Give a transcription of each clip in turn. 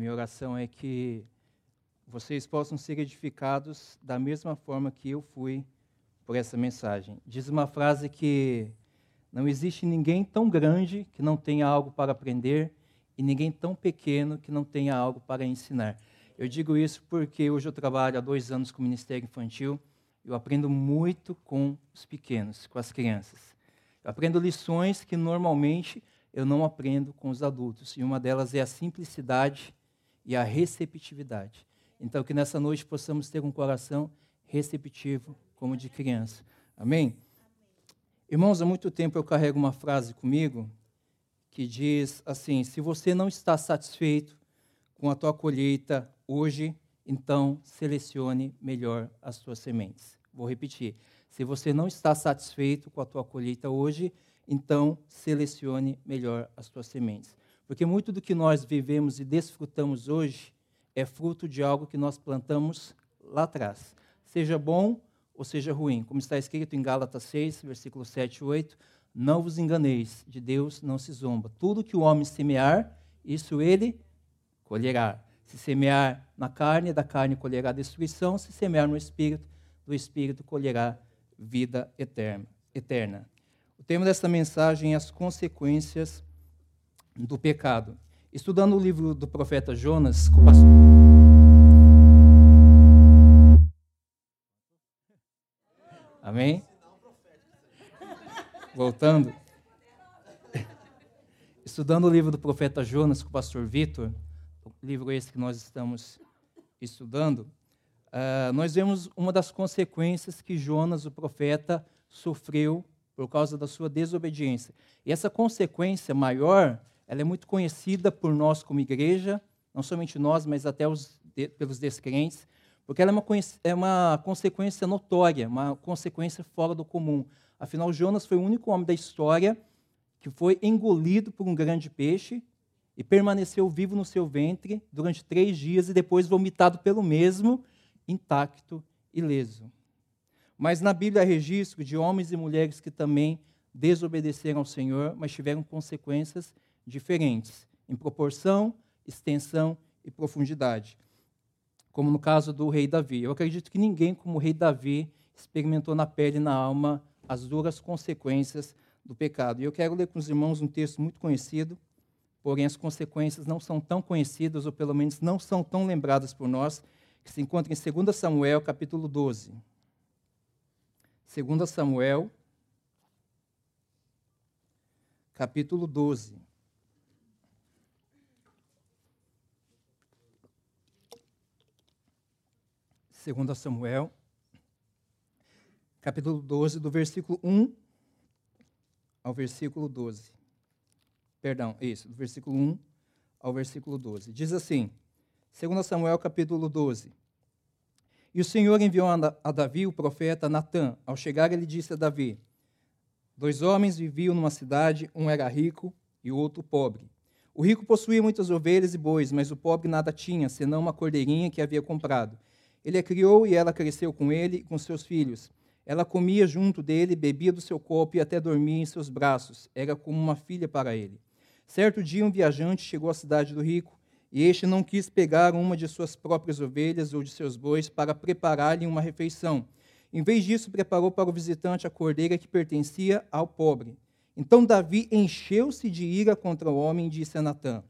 Minha oração é que vocês possam ser edificados da mesma forma que eu fui por essa mensagem. Diz uma frase que não existe ninguém tão grande que não tenha algo para aprender e ninguém tão pequeno que não tenha algo para ensinar. Eu digo isso porque hoje eu trabalho há dois anos com o Ministério Infantil. Eu aprendo muito com os pequenos, com as crianças. Eu aprendo lições que normalmente eu não aprendo com os adultos. E uma delas é a simplicidade e a receptividade. Então, que nessa noite possamos ter um coração receptivo como de criança. Amém? Irmãos, há muito tempo eu carrego uma frase comigo que diz assim: se você não está satisfeito com a tua colheita hoje, então selecione melhor as tuas sementes. Vou repetir. Se você não está satisfeito com a tua colheita hoje, então selecione melhor as tuas sementes. Porque muito do que nós vivemos e desfrutamos hoje é fruto de algo que nós plantamos lá atrás. Seja bom ou seja ruim. Como está escrito em Gálatas 6, versículo 7 e 8, não vos enganeis, de Deus não se zomba. Tudo que o homem semear, isso ele colherá. Se semear na carne, da carne colherá destruição. Se semear no espírito, do espírito colherá vida eterna. O tema desta mensagem é as consequências do pecado. Estudando o livro do profeta Jonas, com o pastor... Amém? Voltando. Estudando o livro do profeta Jonas com o pastor Vitor, livro esse que nós estamos estudando, uh, nós vemos uma das consequências que Jonas, o profeta, sofreu por causa da sua desobediência. E essa consequência maior, ela é muito conhecida por nós como igreja, não somente nós, mas até os, de, pelos descrentes, porque ela é uma, é uma consequência notória, uma consequência fora do comum. Afinal, Jonas foi o único homem da história que foi engolido por um grande peixe e permaneceu vivo no seu ventre durante três dias e depois vomitado pelo mesmo, intacto e leso. Mas na Bíblia há registro de homens e mulheres que também desobedeceram ao Senhor, mas tiveram consequências diferentes, em proporção, extensão e profundidade. Como no caso do rei Davi. Eu acredito que ninguém, como o rei Davi, experimentou na pele e na alma as duras consequências do pecado. E eu quero ler com os irmãos um texto muito conhecido, porém as consequências não são tão conhecidas, ou pelo menos não são tão lembradas por nós, que se encontra em 2 Samuel, capítulo 12. 2 Samuel, capítulo 12. Segunda Samuel, capítulo 12, do versículo 1 ao versículo 12. Perdão, isso, do versículo 1 ao versículo 12. Diz assim, 2 Samuel capítulo 12. E o Senhor enviou a Davi o profeta Natã. Ao chegar, ele disse a Davi: Dois homens viviam numa cidade, um era rico e o outro pobre. O rico possuía muitas ovelhas e bois, mas o pobre nada tinha, senão uma cordeirinha que havia comprado. Ele a criou e ela cresceu com ele e com seus filhos. Ela comia junto dele, bebia do seu copo e até dormia em seus braços. Era como uma filha para ele. Certo dia, um viajante chegou à cidade do rico, e este não quis pegar uma de suas próprias ovelhas ou de seus bois para preparar-lhe uma refeição. Em vez disso, preparou para o visitante a cordeira que pertencia ao pobre. Então Davi encheu-se de ira contra o homem e disse a Natã: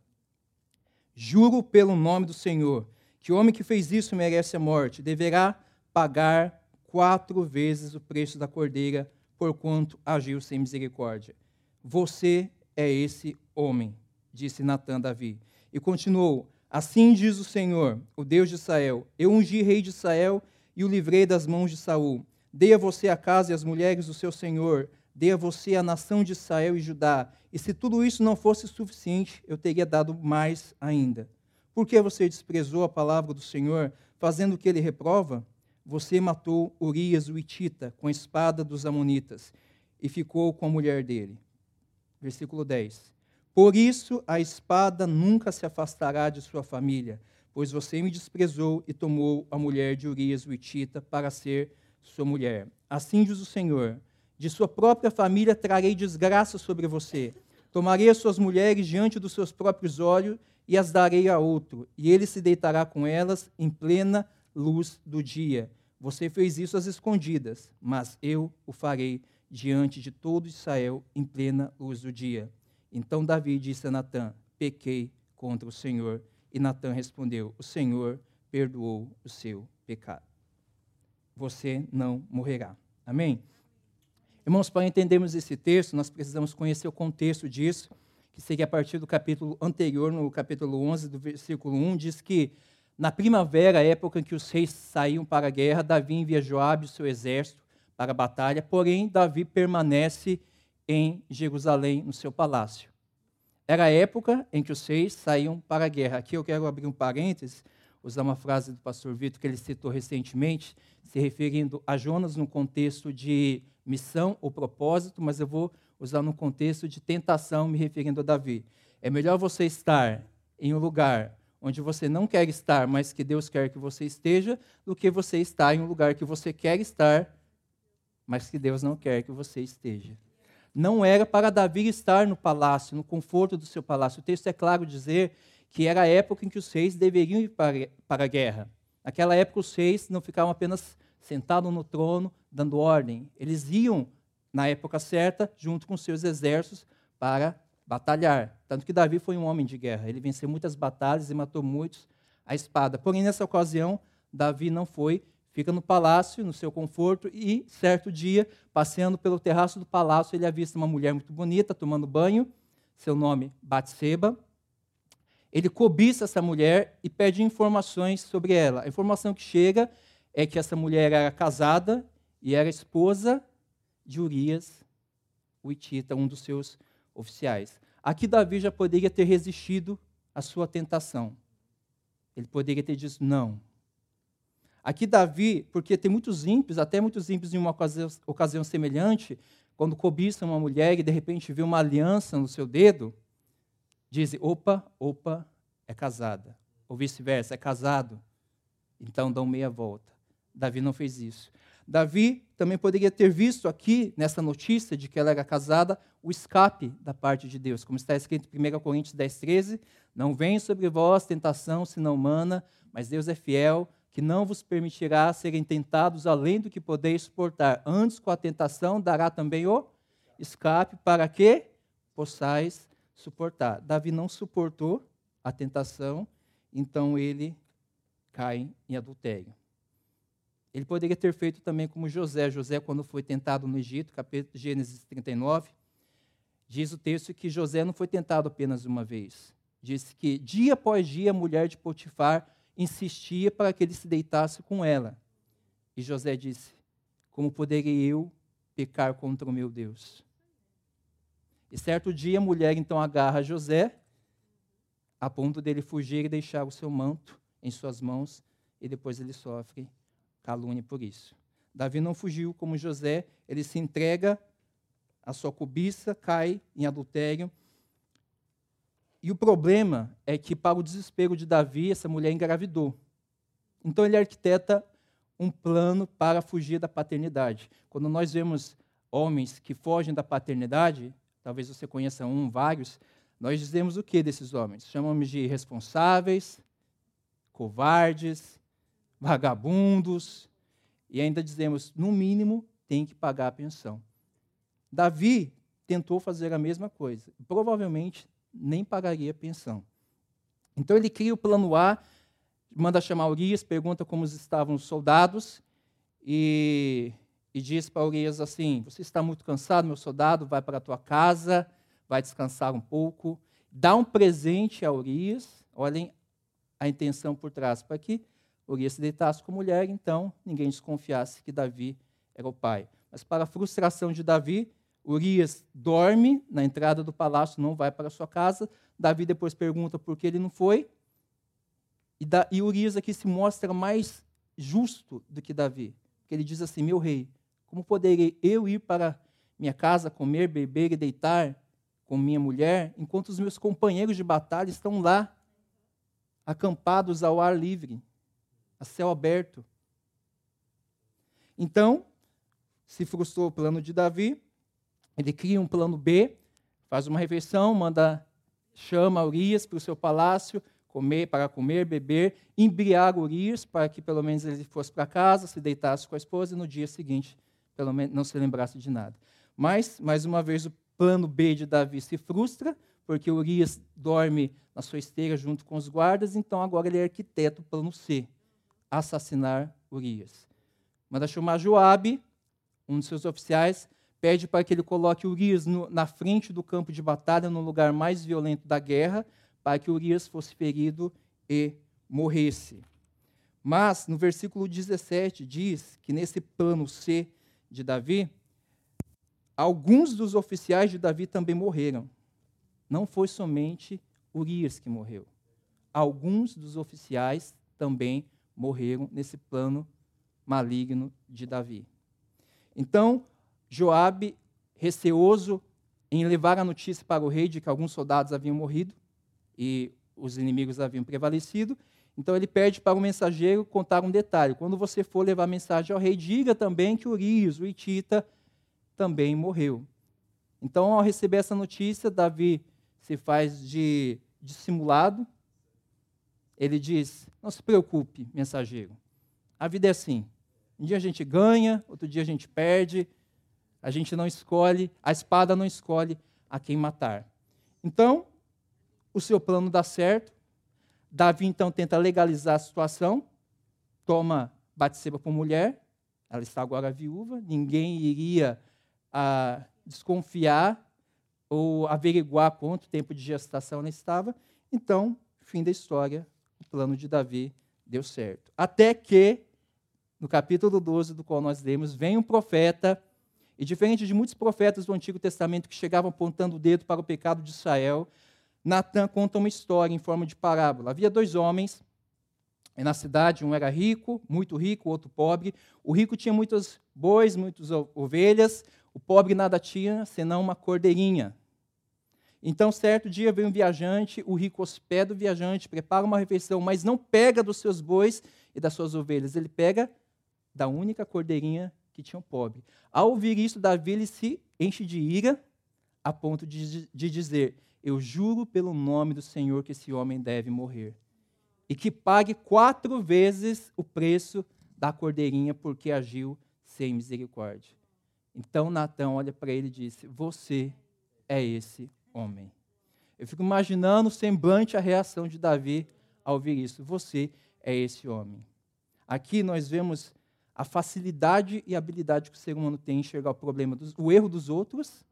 Juro pelo nome do Senhor que o homem que fez isso merece a morte, deverá pagar quatro vezes o preço da cordeira, porquanto agiu sem misericórdia. Você é esse homem, disse Natã Davi. E continuou: Assim diz o Senhor, o Deus de Israel: Eu ungi rei de Israel e o livrei das mãos de Saul. Dei a você a casa e as mulheres do seu senhor, dei a você a nação de Israel e Judá. E se tudo isso não fosse suficiente, eu teria dado mais ainda. Por que você desprezou a palavra do Senhor, fazendo o que ele reprova? Você matou Urias, o Itita, com a espada dos Amonitas, e ficou com a mulher dele. Versículo 10. Por isso a espada nunca se afastará de sua família, pois você me desprezou e tomou a mulher de Urias, o Itita, para ser sua mulher. Assim diz o Senhor: de sua própria família trarei desgraça sobre você. Tomarei as suas mulheres diante dos seus próprios olhos e as darei a outro, e ele se deitará com elas em plena luz do dia. Você fez isso às escondidas, mas eu o farei diante de todo Israel em plena luz do dia. Então Davi disse a Natã: Pequei contra o Senhor. E Natã respondeu: O Senhor perdoou o seu pecado. Você não morrerá. Amém? Irmãos, para entendermos esse texto, nós precisamos conhecer o contexto disso, que seria a partir do capítulo anterior, no capítulo 11, do versículo 1, diz que na primavera, época em que os reis saíam para a guerra, Davi envia Joabe e seu exército para a batalha, porém Davi permanece em Jerusalém, no seu palácio. Era a época em que os reis saíam para a guerra. Aqui eu quero abrir um parênteses, usar uma frase do pastor Vitor que ele citou recentemente, se referindo a Jonas no contexto de missão ou propósito, mas eu vou usar no contexto de tentação, me referindo a Davi. É melhor você estar em um lugar onde você não quer estar, mas que Deus quer que você esteja, do que você estar em um lugar que você quer estar, mas que Deus não quer que você esteja não era para Davi estar no palácio, no conforto do seu palácio. O texto é claro dizer que era a época em que os reis deveriam ir para, para a guerra. Naquela época, os reis não ficavam apenas sentados no trono, dando ordem. Eles iam, na época certa, junto com seus exércitos, para batalhar. Tanto que Davi foi um homem de guerra. Ele venceu muitas batalhas e matou muitos à espada. Porém, nessa ocasião, Davi não foi fica no palácio, no seu conforto, e certo dia, passeando pelo terraço do palácio, ele avista uma mulher muito bonita tomando banho, seu nome Batseba. Ele cobiça essa mulher e pede informações sobre ela. A informação que chega é que essa mulher era casada e era esposa de Urias, o Itita, um dos seus oficiais. Aqui Davi já poderia ter resistido à sua tentação. Ele poderia ter dito não, Aqui Davi, porque tem muitos ímpios, até muitos ímpios em uma ocasião, semelhante, quando cobiçam uma mulher e de repente vê uma aliança no seu dedo, dizem, opa, opa, é casada. Ou vice-versa, é casado. Então dão meia volta. Davi não fez isso. Davi também poderia ter visto aqui, nessa notícia de que ela era casada, o escape da parte de Deus. Como está escrito em 1 Coríntios 10, 13: Não vem sobre vós tentação senão humana, mas Deus é fiel, que não vos permitirá serem tentados além do que podeis suportar. Antes, com a tentação, dará também o escape para que possais suportar. Davi não suportou a tentação, então ele cai em adultério. Ele poderia ter feito também como José. José, quando foi tentado no Egito, capítulo, Gênesis 39, diz o texto que José não foi tentado apenas uma vez. Diz que dia após dia a mulher de Potifar insistia para que ele se deitasse com ela. E José disse: Como poderia eu pecar contra o meu Deus? E certo dia a mulher então agarra José, a ponto dele fugir e deixar o seu manto em suas mãos, e depois ele sofre calúnia por isso. Davi não fugiu como José, ele se entrega à sua cobiça, cai em adultério e o problema é que, para o desespero de Davi, essa mulher engravidou. Então ele arquiteta um plano para fugir da paternidade. Quando nós vemos homens que fogem da paternidade, talvez você conheça um, vários, nós dizemos o que desses homens? Chamamos de irresponsáveis, covardes, vagabundos, e ainda dizemos, no mínimo, tem que pagar a pensão. Davi tentou fazer a mesma coisa. Provavelmente nem pagaria pensão. Então ele cria o plano A, manda chamar Urias, pergunta como estavam os soldados e, e diz para Urias assim: Você está muito cansado, meu soldado, vai para a tua casa, vai descansar um pouco. Dá um presente a Urias, olhem a intenção por trás, para que Urias se deitasse com a mulher, então ninguém desconfiasse que Davi era o pai. Mas para a frustração de Davi, Urias dorme na entrada do palácio, não vai para sua casa. Davi depois pergunta por que ele não foi. E, da, e Urias aqui se mostra mais justo do que Davi. Porque ele diz assim: Meu rei, como poderei eu ir para minha casa comer, beber e deitar com minha mulher, enquanto os meus companheiros de batalha estão lá, acampados ao ar livre, a céu aberto? Então, se frustrou o plano de Davi, ele cria um plano B, faz uma refeição, manda chama Urias para o seu palácio, comer para comer, beber, embriaga Urias para que pelo menos ele fosse para casa, se deitasse com a esposa e no dia seguinte pelo menos não se lembrasse de nada. Mas mais uma vez o plano B de Davi se frustra, porque Urias dorme na sua esteira junto com os guardas, então agora ele é arquiteto plano C, assassinar Urias. Manda chamar Joabe, um de seus oficiais, pede para que ele coloque Urias no, na frente do campo de batalha, no lugar mais violento da guerra, para que Urias fosse ferido e morresse. Mas, no versículo 17, diz que nesse plano C de Davi, alguns dos oficiais de Davi também morreram. Não foi somente Urias que morreu. Alguns dos oficiais também morreram nesse plano maligno de Davi. Então, Joabe, receoso em levar a notícia para o rei de que alguns soldados haviam morrido e os inimigos haviam prevalecido, então ele pede para o mensageiro contar um detalhe. Quando você for levar mensagem ao rei, diga também que Urias, o Itita, também morreu. Então, ao receber essa notícia, Davi se faz de dissimulado. Ele diz: Não se preocupe, mensageiro. A vida é assim. Um dia a gente ganha, outro dia a gente perde. A gente não escolhe, a espada não escolhe a quem matar. Então, o seu plano dá certo. Davi então tenta legalizar a situação, toma Batseba por mulher, ela está agora viúva, ninguém iria ah, desconfiar ou averiguar quanto tempo de gestação ela estava. Então, fim da história, o plano de Davi deu certo. Até que, no capítulo 12 do qual nós lemos, vem um profeta e diferente de muitos profetas do Antigo Testamento que chegavam apontando o dedo para o pecado de Israel, Natan conta uma história em forma de parábola. Havia dois homens na cidade, um era rico, muito rico, o outro pobre. O rico tinha muitos bois, muitas ovelhas, o pobre nada tinha, senão uma cordeirinha. Então, certo dia veio um viajante, o rico hospeda o viajante, prepara uma refeição, mas não pega dos seus bois e das suas ovelhas, ele pega da única cordeirinha que tinham pobre. Ao ouvir isso, Davi ele se enche de ira a ponto de, de dizer: Eu juro pelo nome do Senhor que esse homem deve morrer. E que pague quatro vezes o preço da cordeirinha porque agiu sem misericórdia. Então Natão olha para ele e disse: Você é esse homem. Eu fico imaginando semblante, a reação de Davi ao ouvir isso. Você é esse homem. Aqui nós vemos a facilidade e habilidade que o ser humano tem em enxergar o problema, dos, o erro dos outros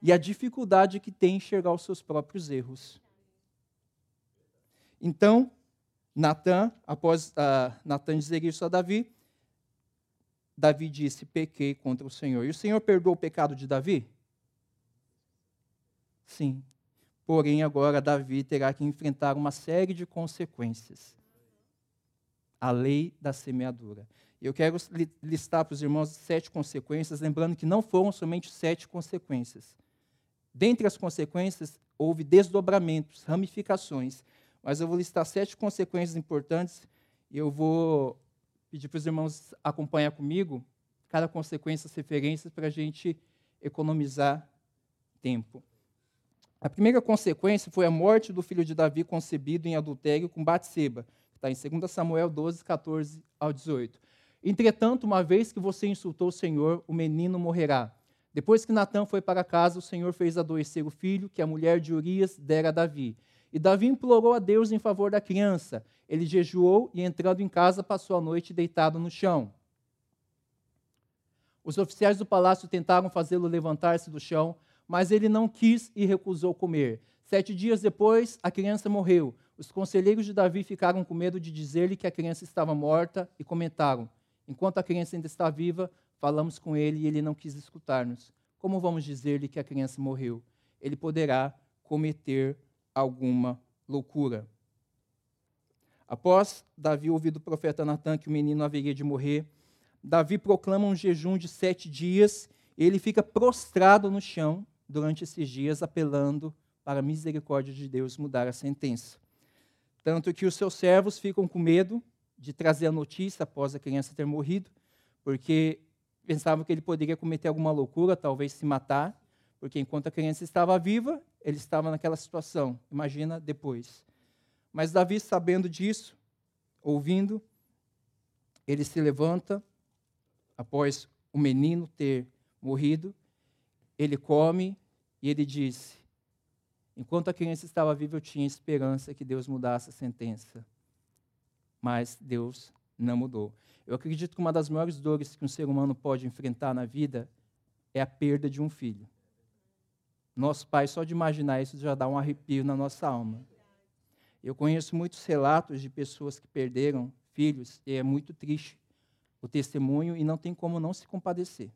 e a dificuldade que tem em enxergar os seus próprios erros. Então, Natan, após uh, Natan dizer isso a Davi, Davi disse: Pequei contra o Senhor. E o Senhor perdoou o pecado de Davi? Sim. Porém, agora Davi terá que enfrentar uma série de consequências. A lei da semeadura. Eu quero listar para os irmãos sete consequências, lembrando que não foram somente sete consequências. Dentre as consequências, houve desdobramentos, ramificações. Mas eu vou listar sete consequências importantes e eu vou pedir para os irmãos acompanhar comigo cada consequência, as referências, para a gente economizar tempo. A primeira consequência foi a morte do filho de Davi concebido em adultério com Batseba, que está em 2 Samuel 12, 14 ao 18. Entretanto, uma vez que você insultou o Senhor, o menino morrerá. Depois que Natã foi para casa, o Senhor fez adoecer o filho que a mulher de Urias dera a Davi. E Davi implorou a Deus em favor da criança. Ele jejuou e, entrando em casa, passou a noite deitado no chão. Os oficiais do palácio tentaram fazê-lo levantar-se do chão, mas ele não quis e recusou comer. Sete dias depois, a criança morreu. Os conselheiros de Davi ficaram com medo de dizer-lhe que a criança estava morta e comentaram: Enquanto a criança ainda está viva, falamos com ele e ele não quis escutar-nos. como vamos dizer-lhe que a criança morreu? Ele poderá cometer alguma loucura. Após Davi ouvir do profeta Natan que o menino haveria de morrer, Davi proclama um jejum de sete dias e ele fica prostrado no chão durante esses dias, apelando para a misericórdia de Deus mudar a sentença. Tanto que os seus servos ficam com medo de trazer a notícia após a criança ter morrido, porque pensavam que ele poderia cometer alguma loucura, talvez se matar, porque enquanto a criança estava viva, ele estava naquela situação. Imagina depois. Mas Davi, sabendo disso, ouvindo, ele se levanta após o menino ter morrido, ele come e ele disse: Enquanto a criança estava viva, eu tinha esperança que Deus mudasse a sentença. Mas Deus não mudou. Eu acredito que uma das maiores dores que um ser humano pode enfrentar na vida é a perda de um filho. Nosso pai, só de imaginar isso, já dá um arrepio na nossa alma. Eu conheço muitos relatos de pessoas que perderam filhos e é muito triste o testemunho e não tem como não se compadecer.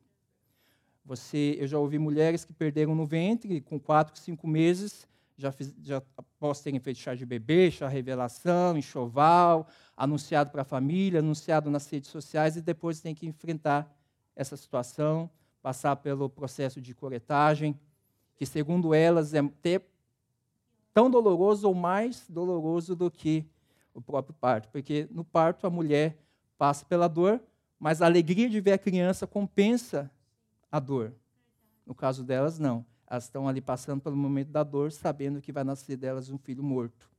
Você, eu já ouvi mulheres que perderam no ventre com quatro, cinco meses, já, fiz, já após terem feito chá de bebê, chá revelação, enxoval, anunciado para a família, anunciado nas redes sociais e depois tem que enfrentar essa situação, passar pelo processo de coletagem, que segundo elas é ter tão doloroso ou mais doloroso do que o próprio parto, porque no parto a mulher passa pela dor, mas a alegria de ver a criança compensa a dor. No caso delas, não. Elas estão ali passando pelo momento da dor, sabendo que vai nascer delas um filho morto.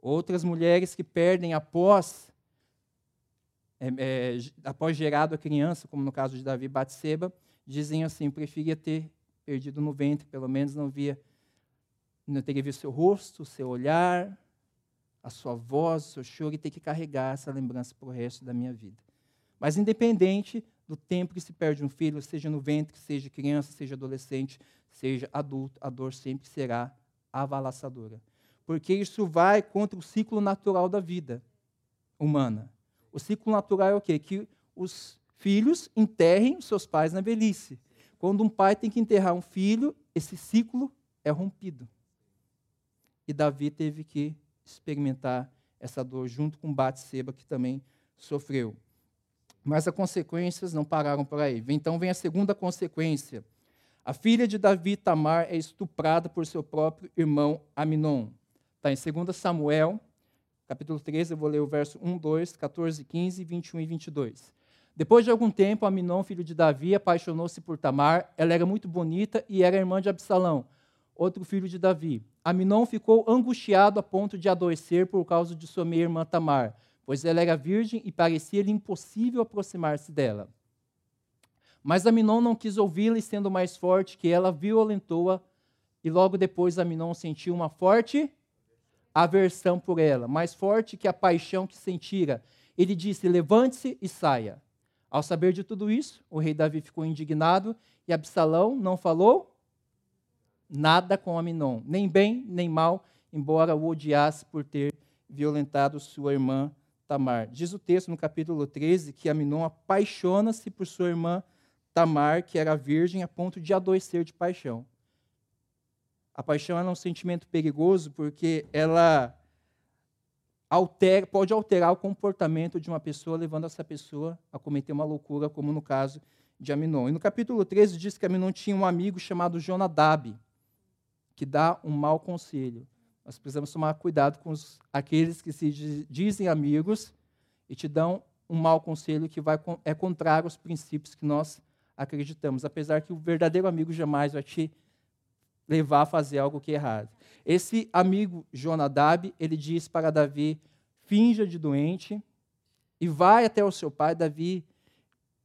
Outras mulheres que perdem após, é, é, após gerado a criança, como no caso de Davi Batseba, dizem assim: preferia ter perdido no ventre, pelo menos não via, não teria visto seu rosto, seu olhar, a sua voz, o seu choro, e ter que carregar essa lembrança para o resto da minha vida. Mas independente do tempo que se perde um filho, seja no ventre, seja criança, seja adolescente, seja adulto, a dor sempre será avalaçadora. Porque isso vai contra o ciclo natural da vida humana. O ciclo natural é o quê? Que os filhos enterrem seus pais na velhice. Quando um pai tem que enterrar um filho, esse ciclo é rompido. E Davi teve que experimentar essa dor junto com Batseba, que também sofreu. Mas as consequências não pararam por aí. Então vem a segunda consequência. A filha de Davi, Tamar, é estuprada por seu próprio irmão Aminon. Está em 2 Samuel, capítulo 13, eu vou ler o verso 1, 2, 14, 15, 21 e 22. Depois de algum tempo, Aminon, filho de Davi, apaixonou-se por Tamar. Ela era muito bonita e era irmã de Absalão, outro filho de Davi. Aminon ficou angustiado a ponto de adoecer por causa de sua meia-irmã Tamar pois ela era virgem e parecia-lhe impossível aproximar-se dela. Mas Aminon não quis ouvi-la e, sendo mais forte que ela, violentou-a, e logo depois Aminon sentiu uma forte aversão por ela, mais forte que a paixão que sentira. Ele disse: Levante-se e saia. Ao saber de tudo isso, o rei Davi ficou indignado e Absalão não falou nada com Aminon, nem bem nem mal, embora o odiasse por ter violentado sua irmã Tamar. Diz o texto no capítulo 13 que Aminon apaixona-se por sua irmã Tamar, que era virgem, a ponto de adoecer de paixão. A paixão é um sentimento perigoso porque ela altera, pode alterar o comportamento de uma pessoa, levando essa pessoa a cometer uma loucura, como no caso de Aminon. E no capítulo 13 diz que Aminon tinha um amigo chamado Jonadab, que dá um mau conselho. Nós precisamos tomar cuidado com os, aqueles que se dizem amigos e te dão um mau conselho que vai, é contrário aos princípios que nós acreditamos, apesar que o verdadeiro amigo jamais vai te levar a fazer algo que é errado. Esse amigo Jonadab, ele diz para Davi: finja de doente e vai até o seu pai, Davi,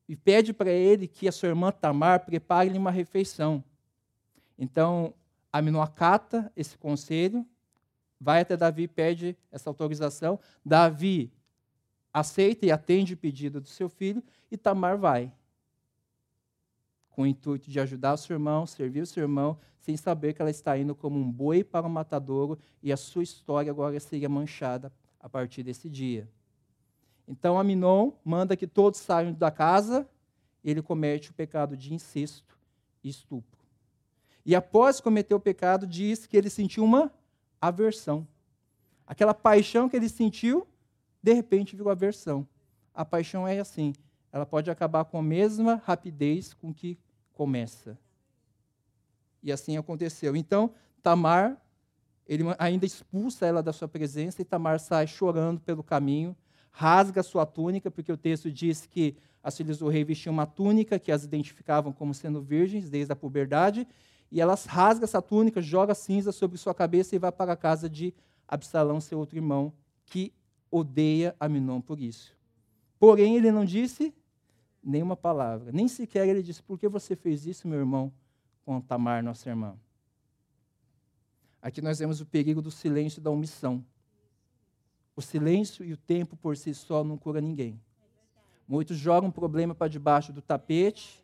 e pede para ele que a sua irmã Tamar prepare-lhe uma refeição. Então, Aminon acata esse conselho vai até Davi, pede essa autorização. Davi aceita e atende o pedido do seu filho, e Tamar vai, com o intuito de ajudar o seu irmão, servir o seu irmão, sem saber que ela está indo como um boi para o um matadouro, e a sua história agora seria manchada a partir desse dia. Então Aminon manda que todos saiam da casa, e ele comete o pecado de incesto, e estupro. E após cometer o pecado, diz que ele sentiu uma aversão. Aquela paixão que ele sentiu, de repente virou aversão. A paixão é assim, ela pode acabar com a mesma rapidez com que começa. E assim aconteceu. Então, Tamar, ele ainda expulsa ela da sua presença e Tamar sai chorando pelo caminho, rasga sua túnica, porque o texto diz que as filhas do rei vestiam uma túnica que as identificavam como sendo virgens desde a puberdade, e elas rasga essa túnica, joga cinza sobre sua cabeça e vai para a casa de Absalão, seu outro irmão, que odeia Aminon por isso. Porém, ele não disse nenhuma palavra, nem sequer ele disse: Por que você fez isso, meu irmão, com Tamar, nossa irmã? Aqui nós vemos o perigo do silêncio e da omissão. O silêncio e o tempo por si só não cura ninguém. Muitos jogam um problema para debaixo do tapete,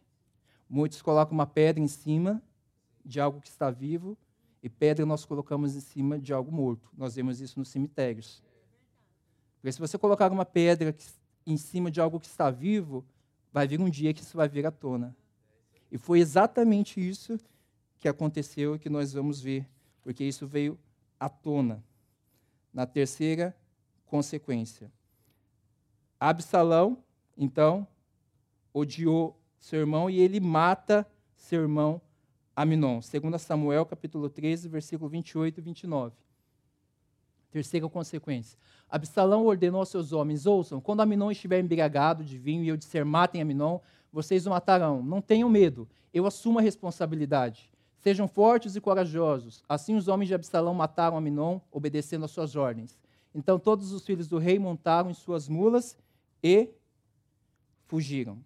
muitos colocam uma pedra em cima de algo que está vivo, e pedra nós colocamos em cima de algo morto. Nós vemos isso nos cemitérios. Porque se você colocar uma pedra em cima de algo que está vivo, vai vir um dia que isso vai vir à tona. E foi exatamente isso que aconteceu e que nós vamos ver, porque isso veio à tona. Na terceira consequência. Absalão, então, odiou seu irmão e ele mata seu irmão Aminon. 2 Samuel, capítulo 13, versículo 28 e 29. Terceira consequência. Absalão ordenou aos seus homens: Ouçam, quando Aminon estiver embriagado de vinho e eu disser matem Aminon, vocês o matarão. Não tenham medo, eu assumo a responsabilidade. Sejam fortes e corajosos. Assim os homens de Absalão mataram Aminon, obedecendo às suas ordens. Então todos os filhos do rei montaram em suas mulas e fugiram.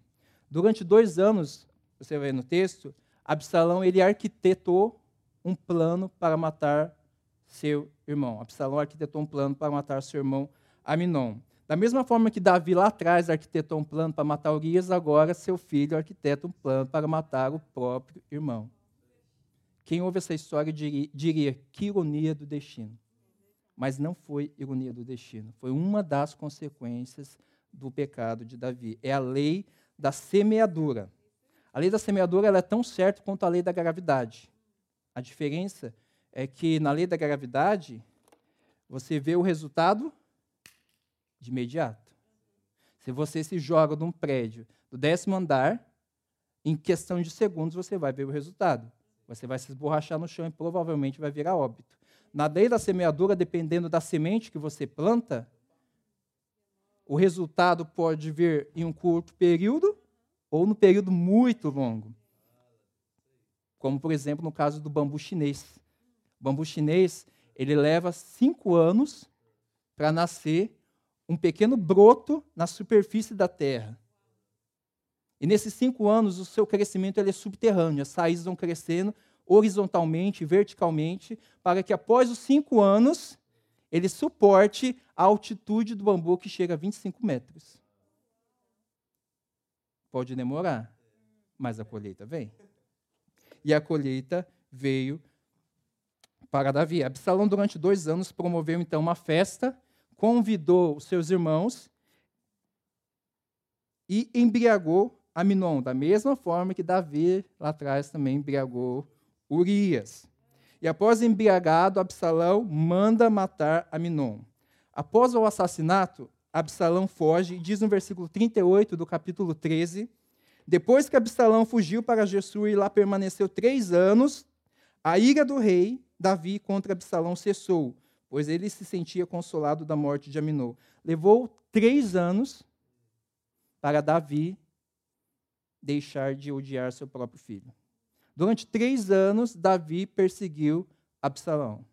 Durante dois anos, você vê no texto, Absalão ele arquitetou um plano para matar seu irmão. Absalão arquitetou um plano para matar seu irmão Aminon. Da mesma forma que Davi lá atrás arquitetou um plano para matar Urias, agora seu filho arquiteta um plano para matar o próprio irmão. Quem ouve essa história diria, que ironia do destino. Mas não foi ironia do destino, foi uma das consequências do pecado de Davi. É a lei da semeadura. A lei da semeadura é tão certa quanto a lei da gravidade. A diferença é que na lei da gravidade, você vê o resultado de imediato. Se você se joga num prédio do décimo andar, em questão de segundos você vai ver o resultado. Você vai se esborrachar no chão e provavelmente vai virar óbito. Na lei da semeadura, dependendo da semente que você planta, o resultado pode vir em um curto período ou no período muito longo. Como, por exemplo, no caso do bambu chinês. O bambu chinês ele leva cinco anos para nascer um pequeno broto na superfície da terra. E nesses cinco anos, o seu crescimento ele é subterrâneo, as raízes vão crescendo horizontalmente, verticalmente, para que após os cinco anos, ele suporte a altitude do bambu que chega a 25 metros. Pode demorar, mas a colheita vem. E a colheita veio para Davi. Absalão, durante dois anos, promoveu então uma festa, convidou os seus irmãos e embriagou Aminon, da mesma forma que Davi lá atrás também embriagou Urias. E após embriagado, Absalão manda matar Aminon. Após o assassinato, Absalão foge, e diz no versículo 38 do capítulo 13: Depois que Absalão fugiu para Gessur e lá permaneceu três anos, a ira do rei Davi contra Absalão cessou, pois ele se sentia consolado da morte de Aminô. Levou três anos para Davi deixar de odiar seu próprio filho. Durante três anos, Davi perseguiu Absalão.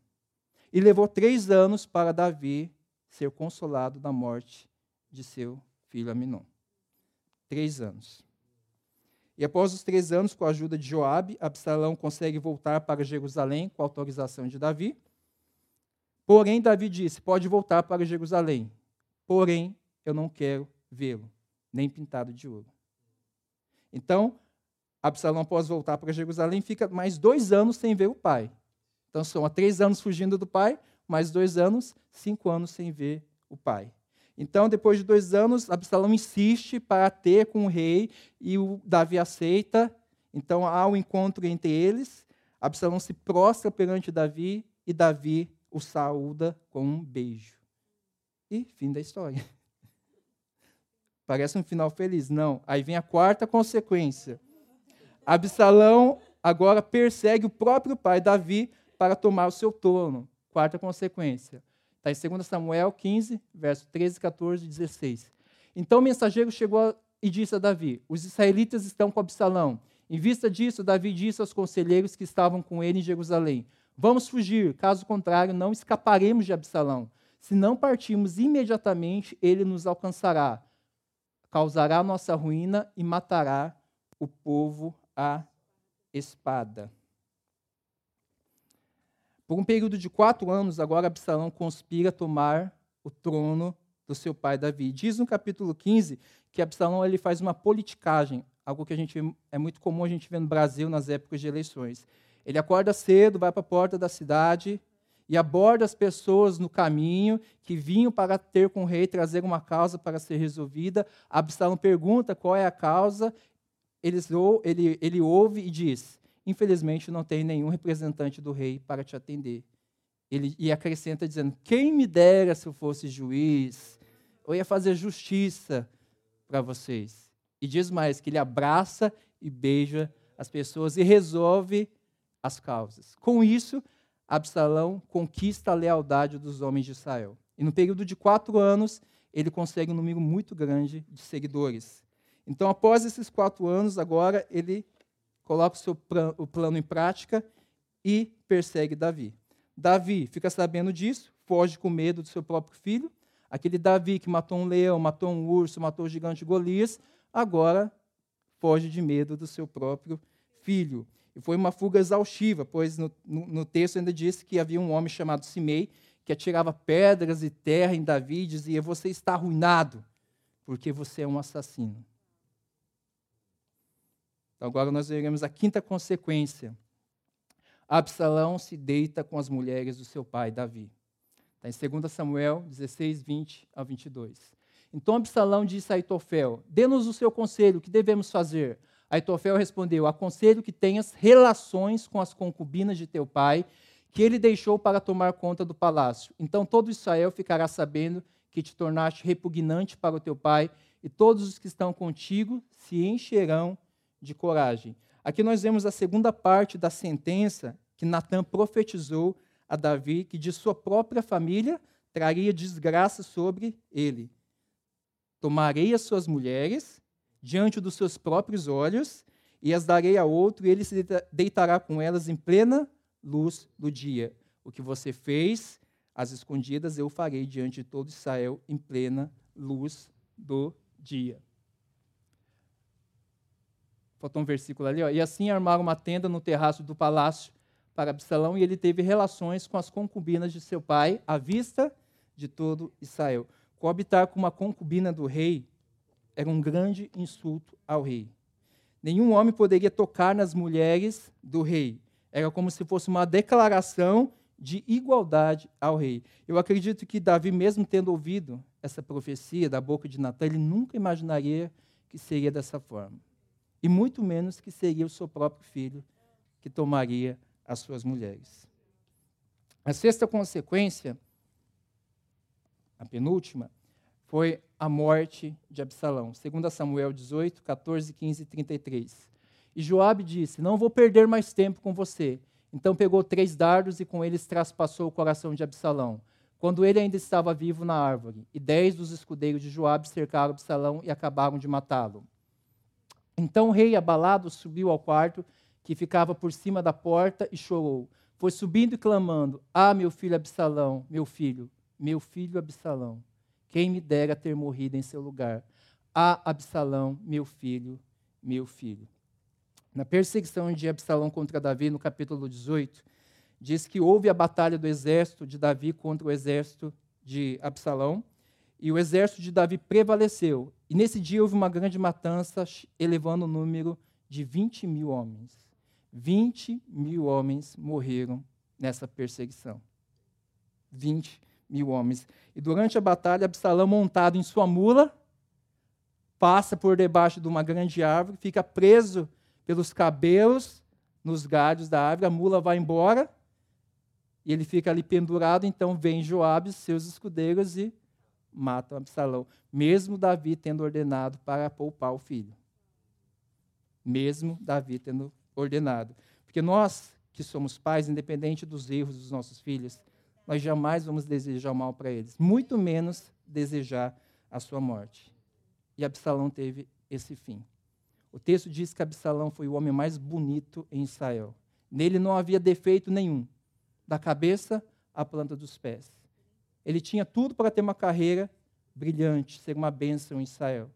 E levou três anos para Davi ser consolado da morte de seu filho Aminon. Três anos. E após os três anos, com a ajuda de Joabe, Absalão consegue voltar para Jerusalém com autorização de Davi. Porém, Davi disse: pode voltar para Jerusalém. Porém, eu não quero vê-lo, nem pintado de ouro. Então, Absalão, após voltar para Jerusalém, fica mais dois anos sem ver o pai. Então, são há três anos fugindo do pai, mais dois anos, cinco anos sem ver o pai. Então, depois de dois anos, Absalão insiste para ter com o rei e o Davi aceita. Então há um encontro entre eles. Absalão se prostra perante Davi e Davi o saúda com um beijo. E fim da história. Parece um final feliz. Não. Aí vem a quarta consequência. Absalão agora persegue o próprio pai Davi para tomar o seu trono. Quarta consequência. Está em 2 Samuel 15, verso 13, 14 e 16. Então o mensageiro chegou e disse a Davi: Os israelitas estão com Absalão. Em vista disso, Davi disse aos conselheiros que estavam com ele em Jerusalém: Vamos fugir, caso contrário, não escaparemos de Absalão. Se não partirmos imediatamente, ele nos alcançará, causará nossa ruína e matará o povo à espada. Por um período de quatro anos, agora Absalão conspira tomar o trono do seu pai Davi. Diz no capítulo 15 que Absalão ele faz uma politicagem, algo que a gente é muito comum a gente ver no Brasil nas épocas de eleições. Ele acorda cedo, vai para a porta da cidade e aborda as pessoas no caminho que vinham para ter com o rei, trazer uma causa para ser resolvida. Absalão pergunta qual é a causa, ele, ele, ele ouve e diz: Infelizmente não tem nenhum representante do rei para te atender. Ele, e acrescenta dizendo: Quem me dera se eu fosse juiz, eu ia fazer justiça para vocês. E diz mais: que ele abraça e beija as pessoas e resolve as causas. Com isso, Absalão conquista a lealdade dos homens de Israel. E no período de quatro anos, ele consegue um número muito grande de seguidores. Então, após esses quatro anos, agora ele coloca o seu o plano em prática e persegue Davi. Davi fica sabendo disso, foge com medo do seu próprio filho Aquele Davi que matou um leão, matou um urso, matou o gigante Golias, agora foge de medo do seu próprio filho. E foi uma fuga exaustiva, pois no, no, no texto ainda diz que havia um homem chamado Simei que atirava pedras e terra em Davi e dizia: Você está arruinado, porque você é um assassino. Então agora nós veremos a quinta consequência. Absalão se deita com as mulheres do seu pai Davi. Está em 2 Samuel 16, 20 a 22. Então Absalão disse a Aitofel: Dê-nos o seu conselho, o que devemos fazer? Aitofel respondeu: Aconselho que tenhas relações com as concubinas de teu pai, que ele deixou para tomar conta do palácio. Então todo Israel ficará sabendo que te tornaste repugnante para o teu pai, e todos os que estão contigo se encherão de coragem. Aqui nós vemos a segunda parte da sentença que Natan profetizou a Davi que de sua própria família traria desgraça sobre ele. Tomarei as suas mulheres diante dos seus próprios olhos e as darei a outro, e ele se deitará com elas em plena luz do dia. O que você fez às escondidas, eu farei diante de todo Israel em plena luz do dia. Faltou um versículo ali, ó. E assim armaram uma tenda no terraço do palácio para Absalão e ele teve relações com as concubinas de seu pai, à vista de todo Israel. Coabitar com uma concubina do rei era um grande insulto ao rei. Nenhum homem poderia tocar nas mulheres do rei. Era como se fosse uma declaração de igualdade ao rei. Eu acredito que Davi, mesmo tendo ouvido essa profecia da boca de Natan, ele nunca imaginaria que seria dessa forma. E muito menos que seria o seu próprio filho que tomaria as suas mulheres. A sexta consequência, a penúltima, foi a morte de Absalão. 2 Samuel 18, 14, 15 e 33. E Joabe disse: Não vou perder mais tempo com você. Então pegou três dardos e com eles traspassou o coração de Absalão, quando ele ainda estava vivo na árvore. E dez dos escudeiros de Joabe cercaram Absalão e acabaram de matá-lo. Então o rei, abalado, subiu ao quarto que ficava por cima da porta, e chorou. Foi subindo e clamando: Ah, meu filho Absalão, meu filho, meu filho Absalão, quem me dera ter morrido em seu lugar. Ah, Absalão, meu filho, meu filho. Na perseguição de Absalão contra Davi, no capítulo 18, diz que houve a batalha do exército de Davi contra o exército de Absalão, e o exército de Davi prevaleceu. E nesse dia houve uma grande matança, elevando o número de 20 mil homens. 20 mil homens morreram nessa perseguição. 20 mil homens. E durante a batalha, Absalão, montado em sua mula, passa por debaixo de uma grande árvore, fica preso pelos cabelos nos galhos da árvore, a mula vai embora e ele fica ali pendurado. Então vem Joabe, seus escudeiros e matam Absalão, mesmo Davi tendo ordenado para poupar o filho. Mesmo Davi tendo ordenado. Porque nós que somos pais, independente dos erros dos nossos filhos, nós jamais vamos desejar o mal para eles, muito menos desejar a sua morte. E Absalão teve esse fim. O texto diz que Absalão foi o homem mais bonito em Israel. Nele não havia defeito nenhum, da cabeça à planta dos pés. Ele tinha tudo para ter uma carreira brilhante, ser uma bênção em Israel.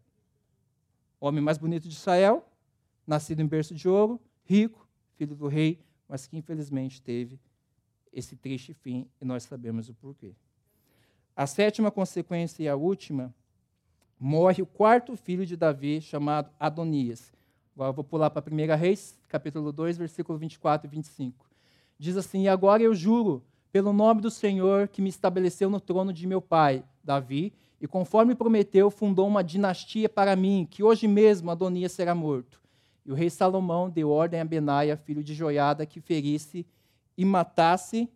Homem mais bonito de Israel, nascido em berço de ouro, rico, filho do rei, mas que infelizmente teve esse triste fim e nós sabemos o porquê. A sétima consequência e a última, morre o quarto filho de Davi, chamado Adonias. Agora vou pular para 1 Reis, capítulo 2, versículo 24 e 25. Diz assim: E agora eu juro, pelo nome do Senhor que me estabeleceu no trono de meu pai, Davi, e conforme prometeu, fundou uma dinastia para mim, que hoje mesmo Adonias será morto. E o rei Salomão deu ordem a Benaia, filho de Joiada, que ferisse e matasse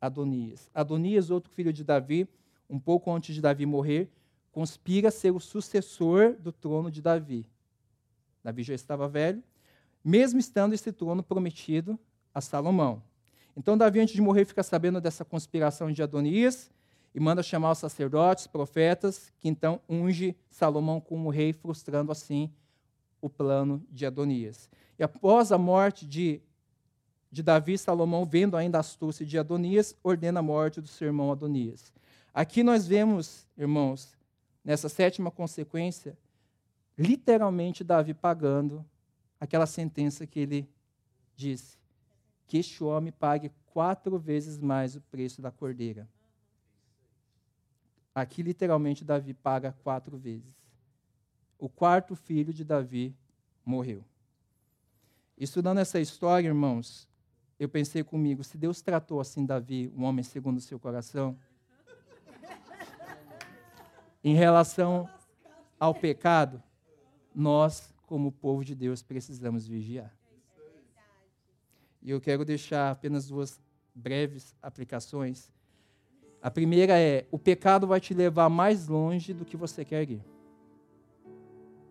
Adonias. Adonias, outro filho de Davi, um pouco antes de Davi morrer, conspira ser o sucessor do trono de Davi. Davi já estava velho, mesmo estando esse trono prometido a Salomão. Então Davi, antes de morrer, fica sabendo dessa conspiração de Adonias e manda chamar os sacerdotes, profetas, que então unge Salomão como rei, frustrando assim o plano de Adonias. E após a morte de, de Davi, Salomão, vendo ainda a astúcia de Adonias, ordena a morte do seu irmão Adonias. Aqui nós vemos, irmãos, nessa sétima consequência, literalmente Davi pagando aquela sentença que ele disse: que este homem pague quatro vezes mais o preço da cordeira. Aqui, literalmente, Davi paga quatro vezes o quarto filho de Davi morreu. Estudando essa história, irmãos, eu pensei comigo, se Deus tratou assim Davi, um homem segundo o seu coração, em relação ao pecado, nós, como povo de Deus, precisamos vigiar. E eu quero deixar apenas duas breves aplicações. A primeira é: o pecado vai te levar mais longe do que você quer ir.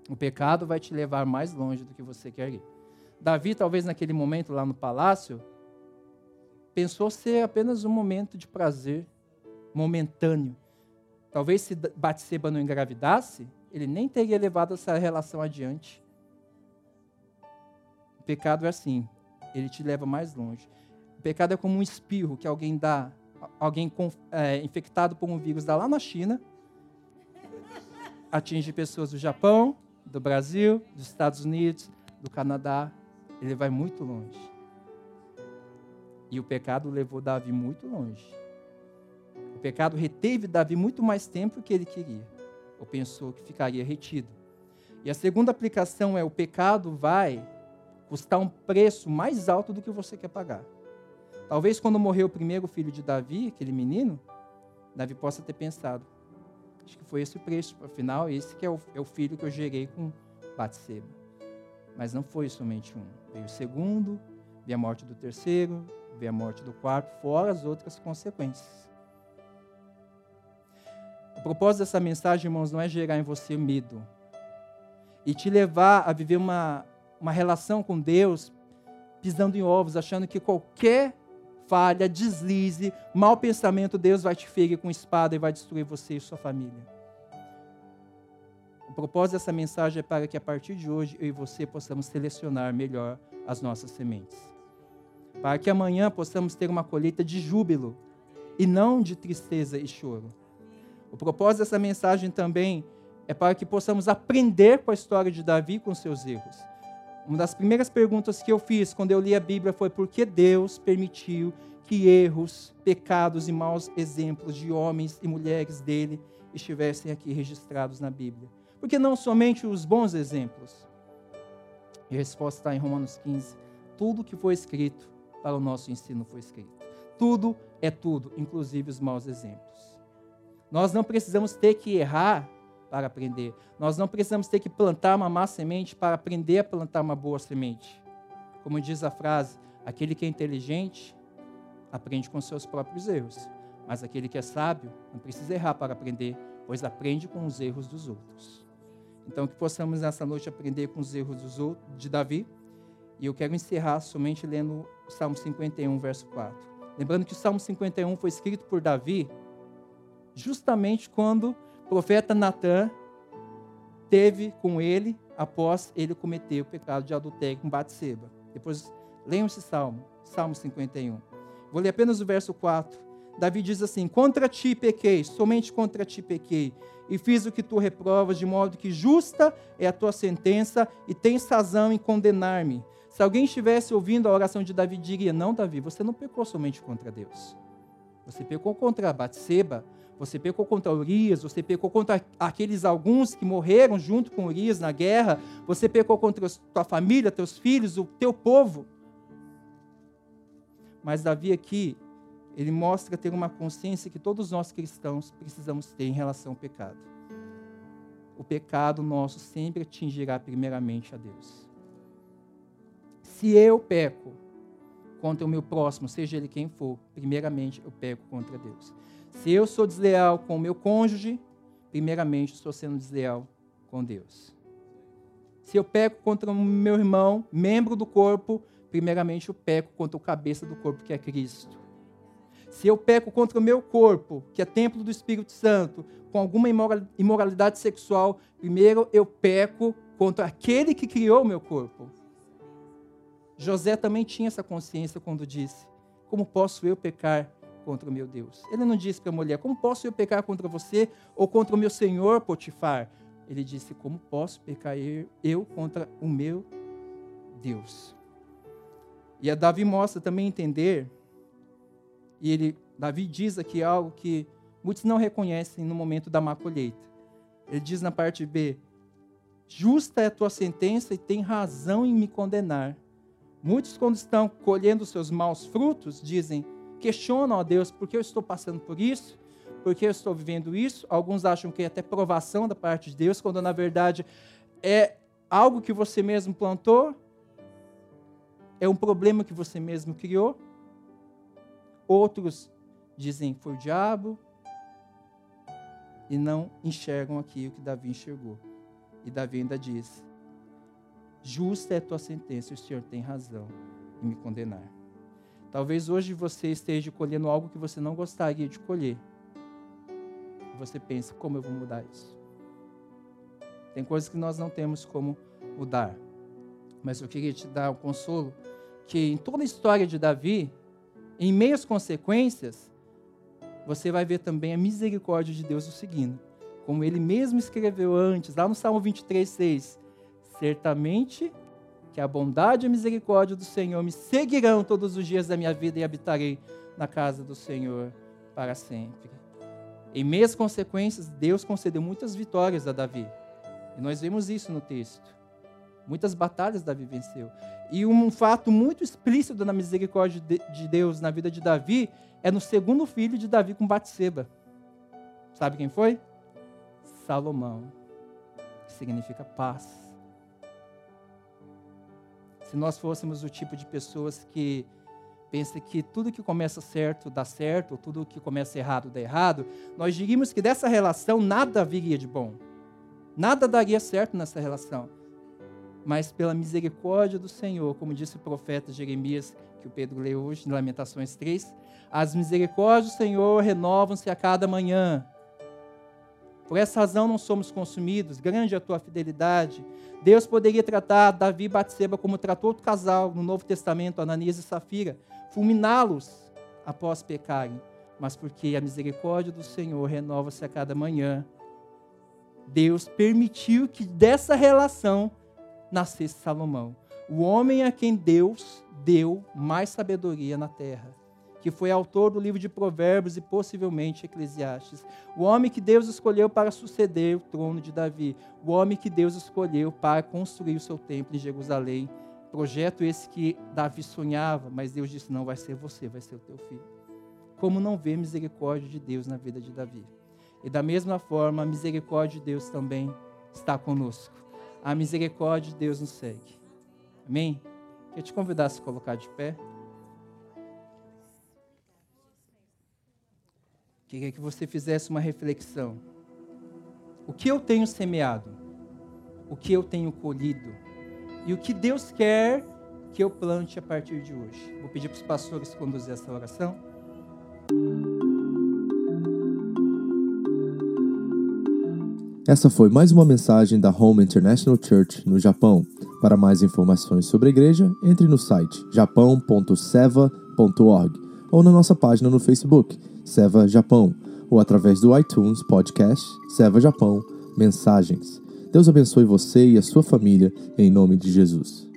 O pecado vai te levar mais longe do que você quer ir. Davi, talvez naquele momento lá no palácio, pensou ser apenas um momento de prazer momentâneo. Talvez se Batseba não engravidasse, ele nem teria levado essa relação adiante. O pecado é assim, ele te leva mais longe. O pecado é como um espirro que alguém dá, alguém é, infectado por um vírus dá lá na China, atinge pessoas do Japão, do Brasil, dos Estados Unidos, do Canadá, ele vai muito longe. E o pecado levou Davi muito longe. O pecado reteve Davi muito mais tempo do que ele queria, ou pensou que ficaria retido. E a segunda aplicação é: o pecado vai custar um preço mais alto do que você quer pagar. Talvez quando morreu o primeiro filho de Davi, aquele menino, Davi possa ter pensado: Acho que foi esse o preço. Afinal, esse que é o, é o filho que eu gerei com Batseba. Mas não foi somente um. Veio o segundo, veio a morte do terceiro, veio a morte do quarto, fora as outras consequências. O propósito dessa mensagem, irmãos, não é gerar em você medo e te levar a viver uma, uma relação com Deus pisando em ovos, achando que qualquer falha, deslize, mau pensamento, Deus vai te ferir com espada e vai destruir você e sua família. O propósito dessa mensagem é para que a partir de hoje eu e você possamos selecionar melhor as nossas sementes. Para que amanhã possamos ter uma colheita de júbilo e não de tristeza e choro. O propósito dessa mensagem também é para que possamos aprender com a história de Davi com seus erros uma das primeiras perguntas que eu fiz quando eu li a Bíblia foi por que Deus permitiu que erros, pecados e maus exemplos de homens e mulheres dele estivessem aqui registrados na Bíblia? Porque não somente os bons exemplos. E a resposta está em Romanos 15. Tudo que foi escrito para o nosso ensino foi escrito. Tudo é tudo, inclusive os maus exemplos. Nós não precisamos ter que errar para aprender. Nós não precisamos ter que plantar uma má semente para aprender a plantar uma boa semente. Como diz a frase, aquele que é inteligente aprende com seus próprios erros, mas aquele que é sábio não precisa errar para aprender, pois aprende com os erros dos outros. Então, que possamos nessa noite aprender com os erros dos outros, de Davi. E eu quero encerrar somente lendo o Salmo 51, verso 4. Lembrando que o Salmo 51 foi escrito por Davi justamente quando profeta Natan teve com ele após ele cometer o pecado de adultério com Batseba. Depois, leiam esse salmo, Salmo 51. Vou ler apenas o verso 4. Davi diz assim: Contra ti pequei, somente contra ti pequei, e fiz o que tu reprovas, de modo que justa é a tua sentença e tens razão em condenar-me. Se alguém estivesse ouvindo a oração de Davi, diria: Não, Davi, você não pecou somente contra Deus. Você pecou contra Batseba, você pecou contra Urias, você pecou contra aqueles alguns que morreram junto com Urias na guerra, você pecou contra tua família, teus filhos, o teu povo. Mas Davi aqui, ele mostra ter uma consciência que todos nós cristãos precisamos ter em relação ao pecado. O pecado nosso sempre atingirá primeiramente a Deus. Se eu peco contra o meu próximo, seja ele quem for, primeiramente eu peco contra Deus. Se eu sou desleal com o meu cônjuge, primeiramente estou sendo desleal com Deus. Se eu peco contra o meu irmão, membro do corpo, primeiramente eu peco contra o cabeça do corpo, que é Cristo. Se eu peco contra o meu corpo, que é templo do Espírito Santo, com alguma imoralidade sexual, primeiro eu peco contra aquele que criou o meu corpo. José também tinha essa consciência quando disse: Como posso eu pecar contra o meu Deus. Ele não disse para a mulher: Como posso eu pecar contra você ou contra o meu senhor Potifar? Ele disse: Como posso pecar eu contra o meu Deus? E a Davi mostra também entender, e ele, Davi diz aqui algo que muitos não reconhecem no momento da má colheita. Ele diz na parte B: Justa é a tua sentença e tem razão em me condenar. Muitos, quando estão colhendo seus maus frutos, dizem: questionam a Deus por que eu estou passando por isso, por que eu estou vivendo isso. Alguns acham que é até provação da parte de Deus, quando na verdade é algo que você mesmo plantou, é um problema que você mesmo criou. Outros dizem foi o diabo e não enxergam aqui o que Davi enxergou. E Davi ainda diz: Justa é a tua sentença, o Senhor tem razão em me condenar. Talvez hoje você esteja colhendo algo que você não gostaria de colher. Você pensa, como eu vou mudar isso? Tem coisas que nós não temos como mudar. Mas eu queria te dar o consolo que em toda a história de Davi, em meio às consequências, você vai ver também a misericórdia de Deus o seguindo. Como ele mesmo escreveu antes, lá no Salmo 23, 6. Certamente que a bondade e a misericórdia do Senhor me seguirão todos os dias da minha vida e habitarei na casa do Senhor para sempre. Em meias consequências, Deus concedeu muitas vitórias a Davi. E nós vemos isso no texto. Muitas batalhas Davi venceu. E um fato muito explícito na misericórdia de Deus na vida de Davi é no segundo filho de Davi com Batseba. Sabe quem foi? Salomão, que significa paz. Se nós fôssemos o tipo de pessoas que pensa que tudo que começa certo dá certo, tudo que começa errado dá errado, nós diríamos que dessa relação nada viria de bom. Nada daria certo nessa relação. Mas pela misericórdia do Senhor, como disse o profeta Jeremias, que o Pedro leu hoje, em Lamentações 3, as misericórdias do Senhor renovam-se a cada manhã. Por essa razão não somos consumidos, grande é a tua fidelidade. Deus poderia tratar Davi e Batseba como tratou outro casal no Novo Testamento, Ananias e Safira, fulminá-los após pecarem, mas porque a misericórdia do Senhor renova-se a cada manhã. Deus permitiu que dessa relação nascesse Salomão, o homem a quem Deus deu mais sabedoria na terra que foi autor do livro de Provérbios e possivelmente Eclesiastes. O homem que Deus escolheu para suceder o trono de Davi. O homem que Deus escolheu para construir o seu templo em Jerusalém. Projeto esse que Davi sonhava, mas Deus disse: não vai ser você, vai ser o teu filho. Como não ver misericórdia de Deus na vida de Davi? E da mesma forma, a misericórdia de Deus também está conosco. A misericórdia de Deus nos segue. Amém? Queria te convidar a se colocar de pé. Queria que você fizesse uma reflexão. O que eu tenho semeado? O que eu tenho colhido? E o que Deus quer que eu plante a partir de hoje? Vou pedir para os pastores conduzir essa oração. Essa foi mais uma mensagem da Home International Church no Japão. Para mais informações sobre a igreja, entre no site japão.seva.org ou na nossa página no Facebook, Seva Japão, ou através do iTunes Podcast Seva Japão Mensagens. Deus abençoe você e a sua família, em nome de Jesus.